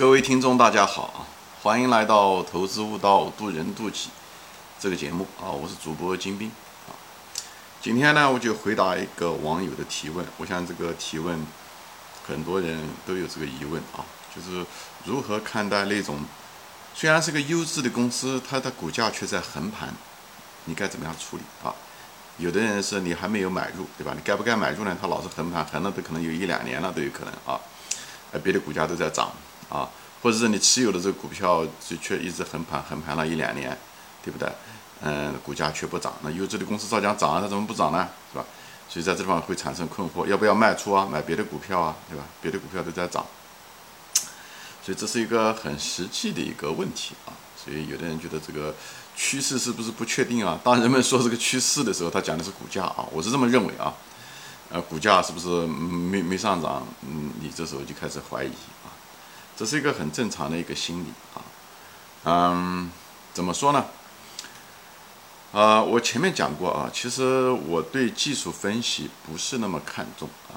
各位听众，大家好啊！欢迎来到《投资悟道，渡人渡己》这个节目啊！我是主播金兵啊。今天呢，我就回答一个网友的提问。我想这个提问很多人都有这个疑问啊，就是如何看待那种虽然是个优质的公司，它的股价却在横盘，你该怎么样处理啊？有的人是你还没有买入，对吧？你该不该买入呢？它老是横盘，横了都可能有一两年了都有可能啊。别的股价都在涨。啊，或者是你持有的这个股票就却一直横盘，横盘了一两年，对不对？嗯，股价却不涨，那优质的公司照样涨啊，它怎么不涨呢？是吧？所以在这地方会产生困惑，要不要卖出啊？买别的股票啊，对吧？别的股票都在涨，所以这是一个很实际的一个问题啊。所以有的人觉得这个趋势是不是不确定啊？当人们说这个趋势的时候，他讲的是股价啊，我是这么认为啊。呃，股价是不是没没上涨？嗯，你这时候就开始怀疑。这是一个很正常的一个心理啊，嗯，怎么说呢？啊，我前面讲过啊，其实我对技术分析不是那么看重啊，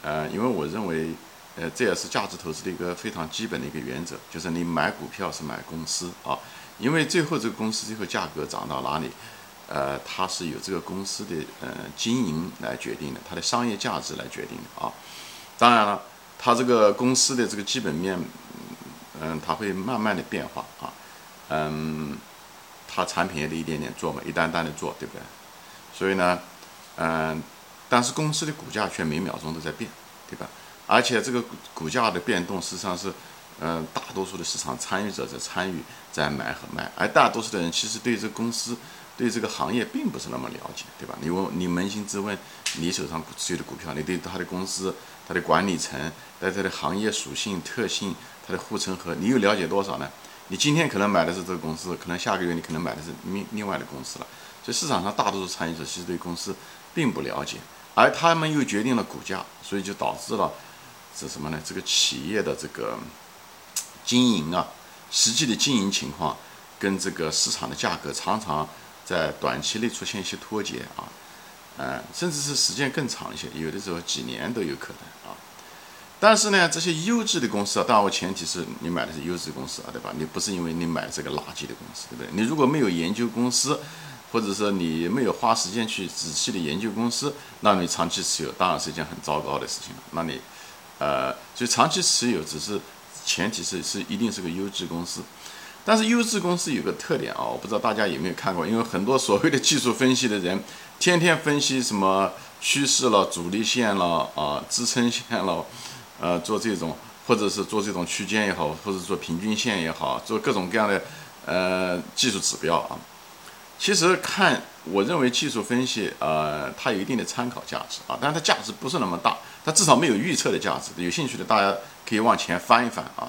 呃，因为我认为，呃，这也是价值投资的一个非常基本的一个原则，就是你买股票是买公司啊，因为最后这个公司最后价格涨到哪里，呃，它是由这个公司的呃经营来决定的，它的商业价值来决定的啊，当然了。它这个公司的这个基本面，嗯，它会慢慢的变化啊，嗯，它产品也得一点点做嘛，一单单的做，对不对？所以呢，嗯，但是公司的股价却每秒钟都在变，对吧？而且这个股价的变动，实际上是，嗯，大多数的市场参与者在参与，在买和卖，而大多数的人其实对这个公司。对这个行业并不是那么了解，对吧？你问你扪心自问，你手上持有的股票，你对它的公司、它的管理层、在它的行业属性特性、它的护城河，你又了解多少呢？你今天可能买的是这个公司，可能下个月你可能买的是另另外的公司了。所以市场上大多数参与者其实对公司并不了解，而他们又决定了股价，所以就导致了是什么呢？这个企业的这个经营啊，实际的经营情况跟这个市场的价格常常。在短期内出现一些脱节啊，嗯，甚至是时间更长一些，有的时候几年都有可能啊。但是呢，这些优质的公司啊，当然我前提是你买的是优质公司啊，对吧？你不是因为你买这个垃圾的公司，对不对？你如果没有研究公司，或者说你没有花时间去仔细的研究公司，那你长期持有当然是一件很糟糕的事情了。那你，呃，所以长期持有只是前提是是一定是个优质公司。但是优质公司有个特点啊，我不知道大家有没有看过，因为很多所谓的技术分析的人，天天分析什么趋势了、主力线了啊、支撑线了，呃，做这种或者是做这种区间也好，或者做平均线也好，做各种各样的呃技术指标啊。其实看，我认为技术分析呃，它有一定的参考价值啊，但是它价值不是那么大，它至少没有预测的价值。有兴趣的大家可以往前翻一翻啊。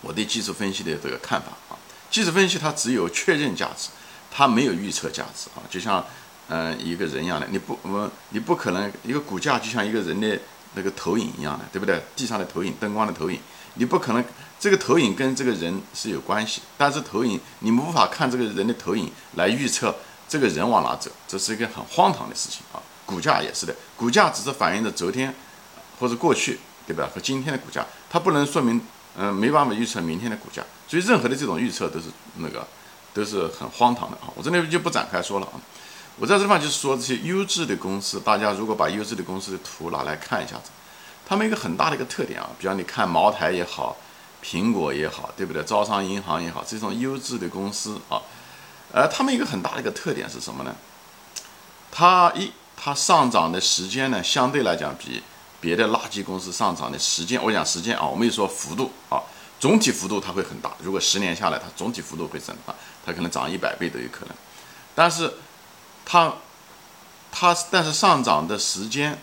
我对技术分析的这个看法啊，技术分析它只有确认价值，它没有预测价值啊。就像嗯一个人一样的，你不我你不可能一个股价就像一个人的那个投影一样的，对不对？地上的投影，灯光的投影，你不可能这个投影跟这个人是有关系，但是投影你们无法看这个人的投影来预测这个人往哪走，这是一个很荒唐的事情啊。股价也是的，股价只是反映着昨天或者过去，对吧？和今天的股价，它不能说明。嗯，没办法预测明天的股价，所以任何的这种预测都是那个都是很荒唐的啊！我这里就不展开说了啊。我在这地方就是说这些优质的公司，大家如果把优质的公司的图拿来看一下子，他们一个很大的一个特点啊，比方你看茅台也好，苹果也好，对不对？招商银行也好，这种优质的公司啊，呃，他们一个很大的一个特点是什么呢？它一它上涨的时间呢，相对来讲比。别的垃圾公司上涨的时间，我讲时间啊，我没有说幅度啊，总体幅度它会很大。如果十年下来，它总体幅度会很大，它可能涨一百倍都有可能。但是它它但是上涨的时间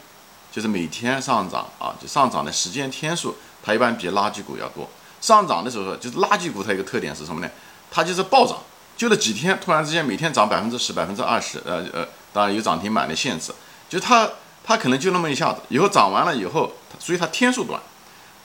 就是每天上涨啊，就上涨的时间天数，它一般比垃圾股要多。上涨的时候，就是垃圾股它一个特点是什么呢？它就是暴涨，就那几天突然之间每天涨百分之十、百分之二十，呃呃，当然有涨停板的限制，就它。它可能就那么一下子，以后涨完了以后，所以它天数短，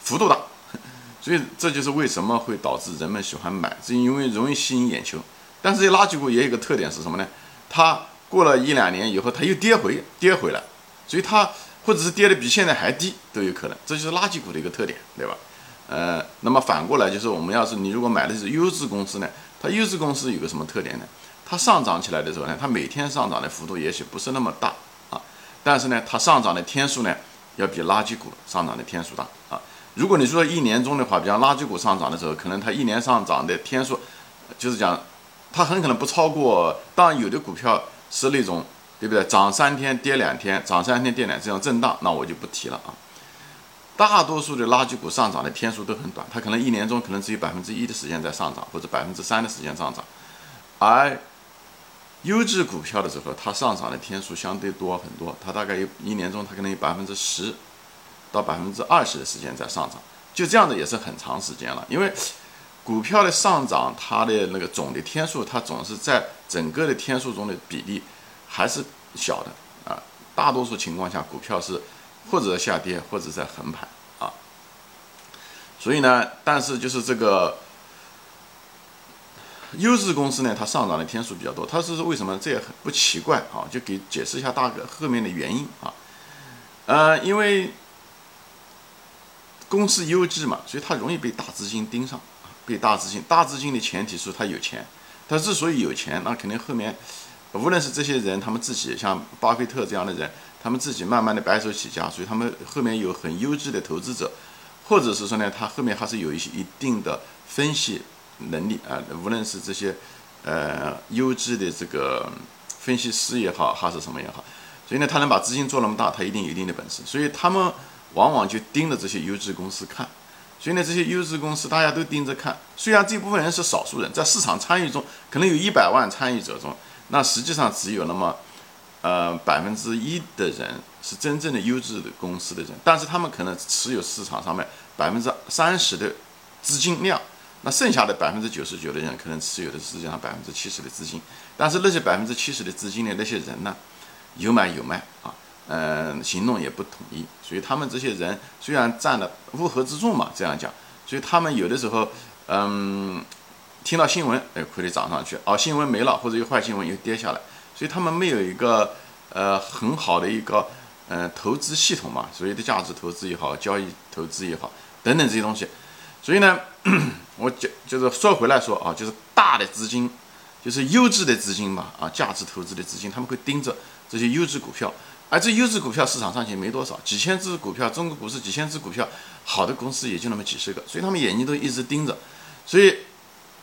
幅度大，所以这就是为什么会导致人们喜欢买，是因为容易吸引眼球。但是这垃圾股也有一个特点是什么呢？它过了一两年以后，它又跌回跌回来，所以它或者是跌的比现在还低都有可能，这就是垃圾股的一个特点，对吧？呃，那么反过来就是我们要是你如果买的是优质公司呢，它优质公司有个什么特点呢？它上涨起来的时候呢，它每天上涨的幅度也许不是那么大，但是呢，它上涨的天数呢，要比垃圾股上涨的天数大啊。如果你说一年中的话，比方垃圾股上涨的时候，可能它一年上涨的天数，就是讲，它很可能不超过。当然，有的股票是那种，对不对？涨三天跌两天，涨三天跌两天，这样震荡，那我就不提了啊。大多数的垃圾股上涨的天数都很短，它可能一年中可能只有百分之一的时间在上涨，或者百分之三的时间上涨，而。优质股票的时候，它上涨的天数相对多很多，它大概有一年中它可能有百分之十到百分之二十的时间在上涨，就这样的也是很长时间了。因为股票的上涨，它的那个总的天数，它总是在整个的天数中的比例还是小的啊。大多数情况下，股票是或者下跌，或者在横盘啊。所以呢，但是就是这个。优质公司呢，它上涨的天数比较多，它是为什么？这也很不奇怪啊，就给解释一下大概后面的原因啊。呃，因为公司优质嘛，所以它容易被大资金盯上被大资金，大资金的前提是它有钱，它之所以有钱，那肯定后面无论是这些人，他们自己像巴菲特这样的人，他们自己慢慢的白手起家，所以他们后面有很优质的投资者，或者是说呢，他后面还是有一些一定的分析。能力啊，无论是这些，呃，优质的这个分析师也好，还是什么也好，所以呢，他能把资金做那么大，他一定有一定的本事。所以他们往往就盯着这些优质公司看。所以呢，这些优质公司大家都盯着看。虽然这部分人是少数人，在市场参与中，可能有一百万参与者中，那实际上只有那么，呃，百分之一的人是真正的优质的公司的人，但是他们可能持有市场上面百分之三十的资金量。那剩下的百分之九十九的人可能持有的实际上百分之七十的资金，但是那些百分之七十的资金的那些人呢，有买有卖啊，嗯，行动也不统一，所以他们这些人虽然占了乌合之众嘛，这样讲，所以他们有的时候，嗯，听到新闻，哎，亏得涨上去，哦，新闻没了或者有坏新闻又跌下来，所以他们没有一个呃很好的一个嗯投资系统嘛，所谓的价值投资也好，交易投资也好，等等这些东西。所以呢，我就就是说回来说啊，就是大的资金，就是优质的资金吧，啊，价值投资的资金，他们会盯着这些优质股票，而这优质股票市场上也没多少，几千只股票，中国股市几千只股票，好的公司也就那么几十个，所以他们眼睛都一直盯着，所以，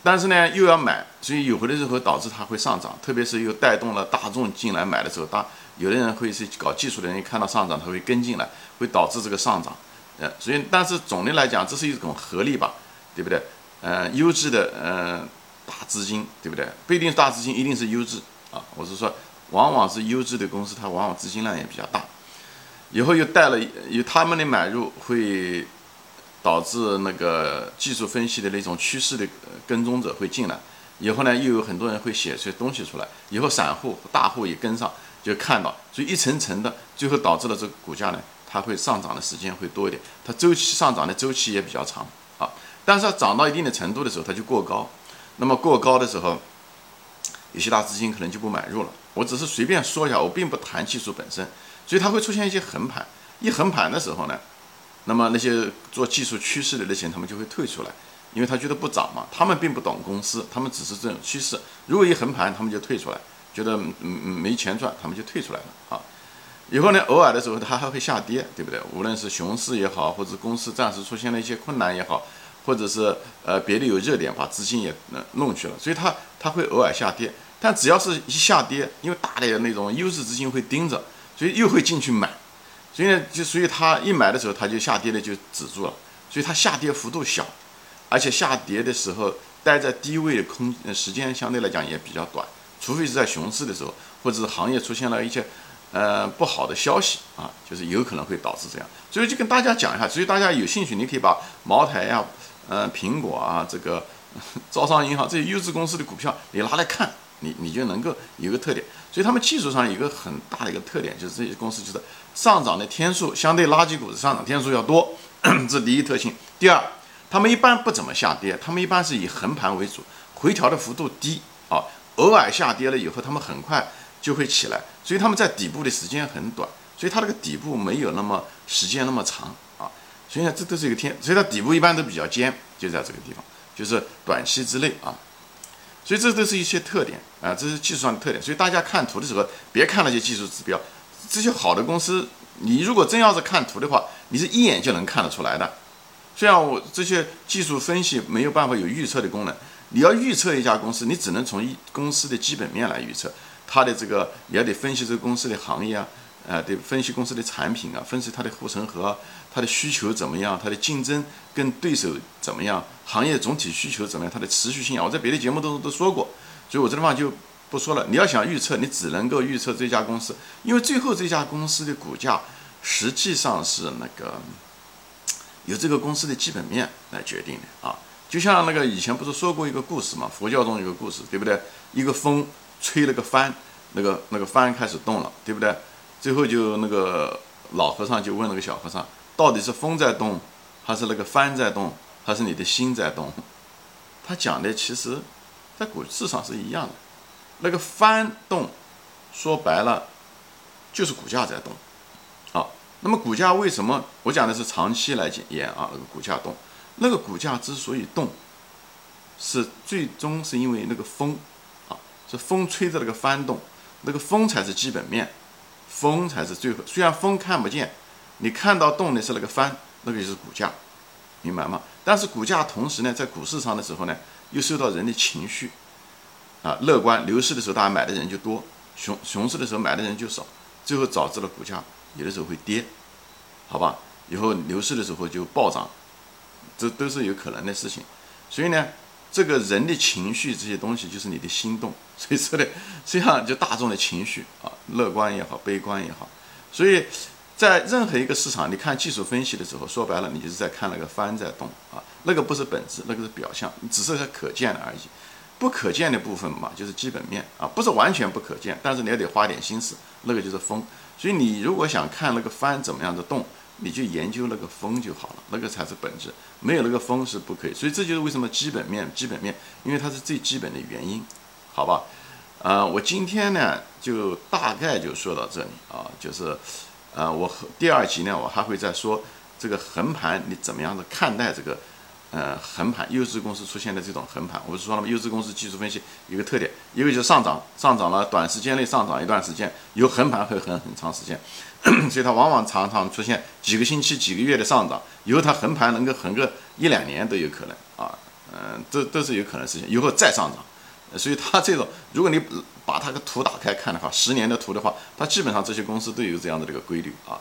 但是呢又要买，所以有回的时候导致它会上涨，特别是又带动了大众进来买的时候，大有的人会是搞技术的人，一看到上涨他会跟进来，会导致这个上涨。呃，所以，但是总的来讲，这是一种合力吧，对不对？呃，优质的，呃，大资金，对不对？不一定是大资金，一定是优质啊。我是说，往往是优质的公司，它往往资金量也比较大。以后又带了，有他们的买入，会导致那个技术分析的那种趋势的跟踪者会进来。以后呢，又有很多人会写出东西出来。以后散户、大户也跟上，就看到，所以一层层的，最后导致了这个股价呢。它会上涨的时间会多一点，它周期上涨的周期也比较长。但是要涨到一定的程度的时候，它就过高。那么过高的时候，有些大资金可能就不买入了。我只是随便说一下，我并不谈技术本身。所以它会出现一些横盘。一横盘的时候呢，那么那些做技术趋势的那些人，他们就会退出来，因为他觉得不涨嘛。他们并不懂公司，他们只是这种趋势。如果一横盘，他们就退出来，觉得嗯嗯没钱赚，他们就退出来了啊。以后呢，偶尔的时候它还会下跌，对不对？无论是熊市也好，或者公司暂时出现了一些困难也好，或者是呃别的有热点把资金也弄去了，所以它它会偶尔下跌。但只要是一下跌，因为大的那种优质资金会盯着，所以又会进去买。所以呢，就所以它一买的时候，它就下跌的就止住了。所以它下跌幅度小，而且下跌的时候待在低位的空时间相对来讲也比较短，除非是在熊市的时候，或者是行业出现了一些。呃，不好的消息啊，就是有可能会导致这样，所以就跟大家讲一下。所以大家有兴趣，你可以把茅台呀、呃苹果啊、这个 招商银行这些优质公司的股票你拿来看，你你就能够有个特点。所以他们技术上有个很大的一个特点，就是这些公司就是上涨的天数相对垃圾股的上涨天数要多，这是第一特性。第二，他们一般不怎么下跌，他们一般是以横盘为主，回调的幅度低啊，偶尔下跌了以后，他们很快。就会起来，所以他们在底部的时间很短，所以它这个底部没有那么时间那么长。所以呢，这都是一个天，所以它底部一般都比较尖，就在这个地方，就是短期之内啊。所以这都是一些特点啊，这是技术上的特点。所以大家看图的时候，别看那些技术指标，这些好的公司，你如果真要是看图的话，你是一眼就能看得出来的。虽然我这些技术分析没有办法有预测的功能，你要预测一家公司，你只能从一公司的基本面来预测它的这个，你要得分析这个公司的行业啊。呃，得分析公司的产品啊，分析它的护城河，它的需求怎么样，它的竞争跟对手怎么样，行业总体需求怎么样，它的持续性啊，我在别的节目都都说过，所以我这地方就不说了。你要想预测，你只能够预测这家公司，因为最后这家公司的股价实际上是那个由这个公司的基本面来决定的啊。就像那个以前不是说过一个故事嘛，佛教中有个故事，对不对？一个风吹了个帆，那个那个帆开始动了，对不对？最后就那个老和尚就问那个小和尚，到底是风在动，还是那个帆在动，还是你的心在动？他讲的其实，在股市上是一样的，那个帆动，说白了，就是股价在动。好，那么股价为什么？我讲的是长期来检验啊，那个股价动，那个股价之所以动，是最终是因为那个风，啊，是风吹着那个帆动，那个风才是基本面。风才是最后，虽然风看不见，你看到动的是那个帆，那个就是股价，明白吗？但是股价同时呢，在股市上的时候呢，又受到人的情绪，啊，乐观牛市的时候，大家买的人就多，熊熊市的时候买的人就少，最后导致了股价有的时候会跌，好吧？以后牛市的时候就暴涨，这都是有可能的事情，所以呢。这个人的情绪这些东西就是你的心动，所以说的实际上就大众的情绪啊，乐观也好，悲观也好，所以在任何一个市场，你看技术分析的时候，说白了你就是在看那个帆在动啊，那个不是本质，那个是表象，只是它可见的而已。不可见的部分嘛，就是基本面啊，不是完全不可见，但是你要得花点心思，那个就是风。所以你如果想看那个帆怎么样的动。你就研究那个风就好了，那个才是本质，没有那个风是不可以。所以这就是为什么基本面，基本面，因为它是最基本的原因，好吧？呃，我今天呢就大概就说到这里啊，就是，呃，我第二集呢我还会再说这个横盘你怎么样的看待这个。呃，横盘优质公司出现的这种横盘，我不是说了吗？优质公司技术分析有个特点，一个就是上涨，上涨了短时间内上涨一段时间，有横盘会横很长时间，所以它往往常常出现几个星期、几个月的上涨，以后它横盘能够横个一两年都有可能啊，嗯，这都是有可能事情，以后再上涨，所以它这种，如果你把它的图打开看的话，十年的图的话，它基本上这些公司都有这样的这个规律啊，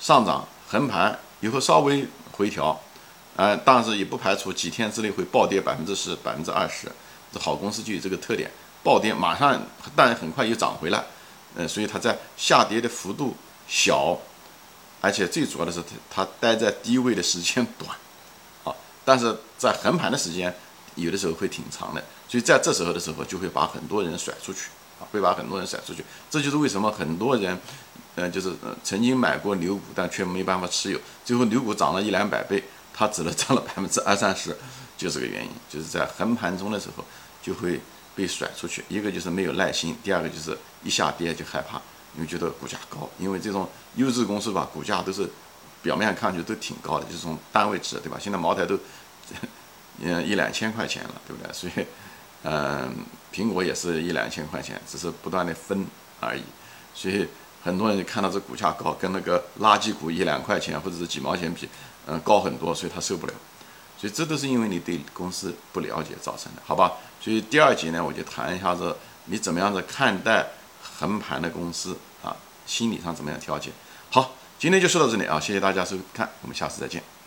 上涨横盘以后稍微回调。呃，但是也不排除几天之内会暴跌百分之十、百分之二十。这好公司就有这个特点，暴跌马上，但很快又涨回来。呃，所以它在下跌的幅度小，而且最主要的是它它待在低位的时间短，啊，但是在横盘的时间有的时候会挺长的。所以在这时候的时候，就会把很多人甩出去，会把很多人甩出去。这就是为什么很多人，呃，就是曾经买过牛股，但却没办法持有，最后牛股涨了一两百倍。它只能涨了百分之二三十，就这个原因，就是在横盘中的时候就会被甩出去。一个就是没有耐心，第二个就是一下跌就害怕，因为觉得股价高。因为这种优质公司吧，股价都是表面看上去都挺高的，就是从单位值，对吧？现在茅台都嗯 一两千块钱了，对不对？所以嗯，苹果也是一两千块钱，只是不断的分而已。所以很多人看到这股价高，跟那个垃圾股一两块钱或者是几毛钱比。嗯，高很多，所以他受不了，所以这都是因为你对公司不了解造成的，好吧？所以第二集呢，我就谈一下子你怎么样子看待横盘的公司啊，心理上怎么样调节。好，今天就说到这里啊，谢谢大家收看，我们下次再见。